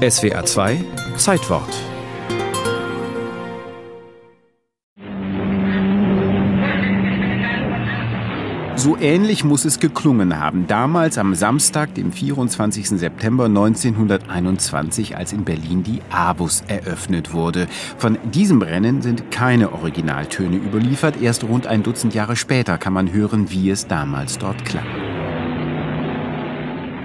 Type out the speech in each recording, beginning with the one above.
SWA 2 Zeitwort So ähnlich muss es geklungen haben, damals am Samstag, dem 24. September 1921, als in Berlin die Abus eröffnet wurde. Von diesem Rennen sind keine Originaltöne überliefert. Erst rund ein Dutzend Jahre später kann man hören, wie es damals dort klang.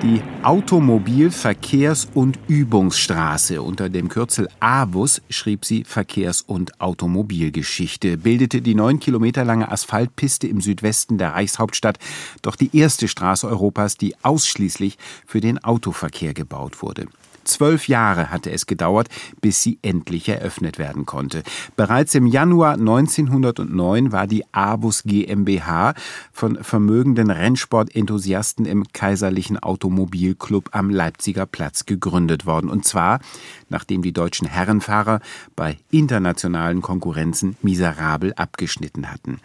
Die Automobilverkehrs- und Übungsstraße unter dem Kürzel AVUS schrieb sie Verkehrs- und Automobilgeschichte, bildete die neun Kilometer lange Asphaltpiste im Südwesten der Reichshauptstadt doch die erste Straße Europas, die ausschließlich für den Autoverkehr gebaut wurde. Zwölf Jahre hatte es gedauert, bis sie endlich eröffnet werden konnte. Bereits im Januar 1909 war die Abus GmbH von vermögenden Rennsportenthusiasten im Kaiserlichen Automobilclub am Leipziger Platz gegründet worden. Und zwar, nachdem die deutschen Herrenfahrer bei internationalen Konkurrenzen miserabel abgeschnitten hatten.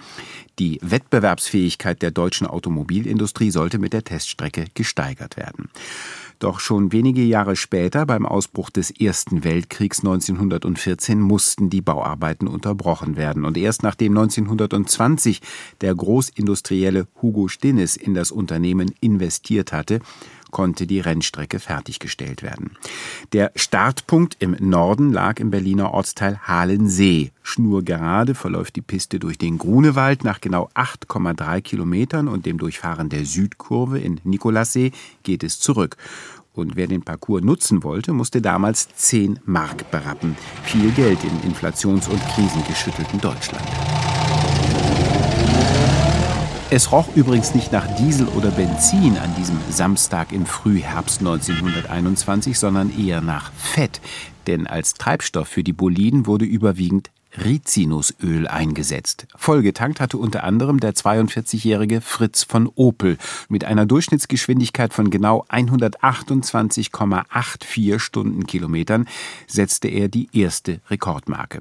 Die Wettbewerbsfähigkeit der deutschen Automobilindustrie sollte mit der Teststrecke gesteigert werden. Doch schon wenige Jahre später, beim Ausbruch des Ersten Weltkriegs 1914, mussten die Bauarbeiten unterbrochen werden. Und erst nachdem 1920 der Großindustrielle Hugo Stinnes in das Unternehmen investiert hatte, konnte die Rennstrecke fertiggestellt werden. Der Startpunkt im Norden lag im Berliner Ortsteil Halensee. Schnurgerade verläuft die Piste durch den Grunewald nach genau 8,3 Kilometern und dem Durchfahren der Südkurve in Nikolassee geht es zurück. Und wer den Parcours nutzen wollte, musste damals 10 Mark berappen. Viel Geld in inflations- und krisengeschüttelten Deutschland. Es roch übrigens nicht nach Diesel oder Benzin an diesem Samstag im Frühherbst 1921, sondern eher nach Fett. Denn als Treibstoff für die Boliden wurde überwiegend Rizinusöl eingesetzt. Vollgetankt hatte unter anderem der 42-jährige Fritz von Opel. Mit einer Durchschnittsgeschwindigkeit von genau 128,84 Stundenkilometern setzte er die erste Rekordmarke.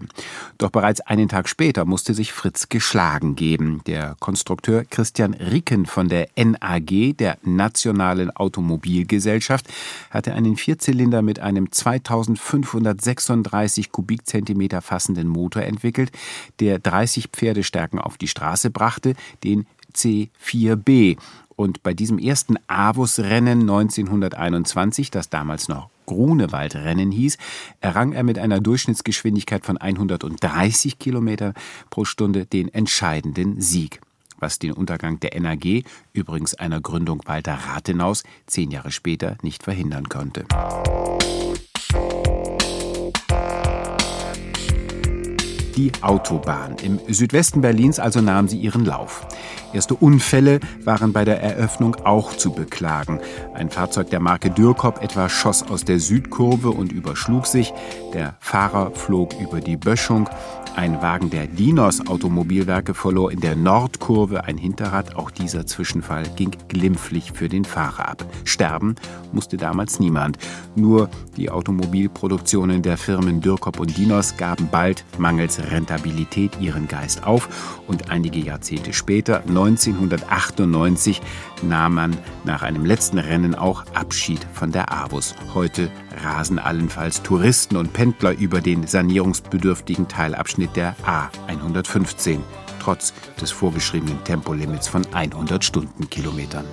Doch bereits einen Tag später musste sich Fritz geschlagen geben. Der Konstrukteur Christian Ricken von der NAG, der Nationalen Automobilgesellschaft, hatte einen Vierzylinder mit einem 2536 Kubikzentimeter fassenden Motor Motor entwickelt, der 30 Pferdestärken auf die Straße brachte, den C4B. Und bei diesem ersten Avus-Rennen 1921, das damals noch Grunewaldrennen hieß, errang er mit einer Durchschnittsgeschwindigkeit von 130 Kilometer pro Stunde den entscheidenden Sieg was den Untergang der NAG, übrigens einer Gründung Walter Rathenaus, zehn Jahre später nicht verhindern konnte. Die Autobahn. Im Südwesten Berlins also nahm sie ihren Lauf. Erste Unfälle waren bei der Eröffnung auch zu beklagen. Ein Fahrzeug der Marke Dürkop etwa schoss aus der Südkurve und überschlug sich. Der Fahrer flog über die Böschung. Ein Wagen der Dinos Automobilwerke verlor in der Nordkurve ein Hinterrad. Auch dieser Zwischenfall ging glimpflich für den Fahrer ab. Sterben musste damals niemand. Nur die Automobilproduktionen der Firmen Dürkop und Dinos gaben bald mangels Rentabilität ihren Geist auf und einige Jahrzehnte später, 1998, nahm man nach einem letzten Rennen auch Abschied von der Avus. Heute rasen allenfalls Touristen und Pendler über den sanierungsbedürftigen Teilabschnitt der A115, trotz des vorgeschriebenen Tempolimits von 100 Stundenkilometern.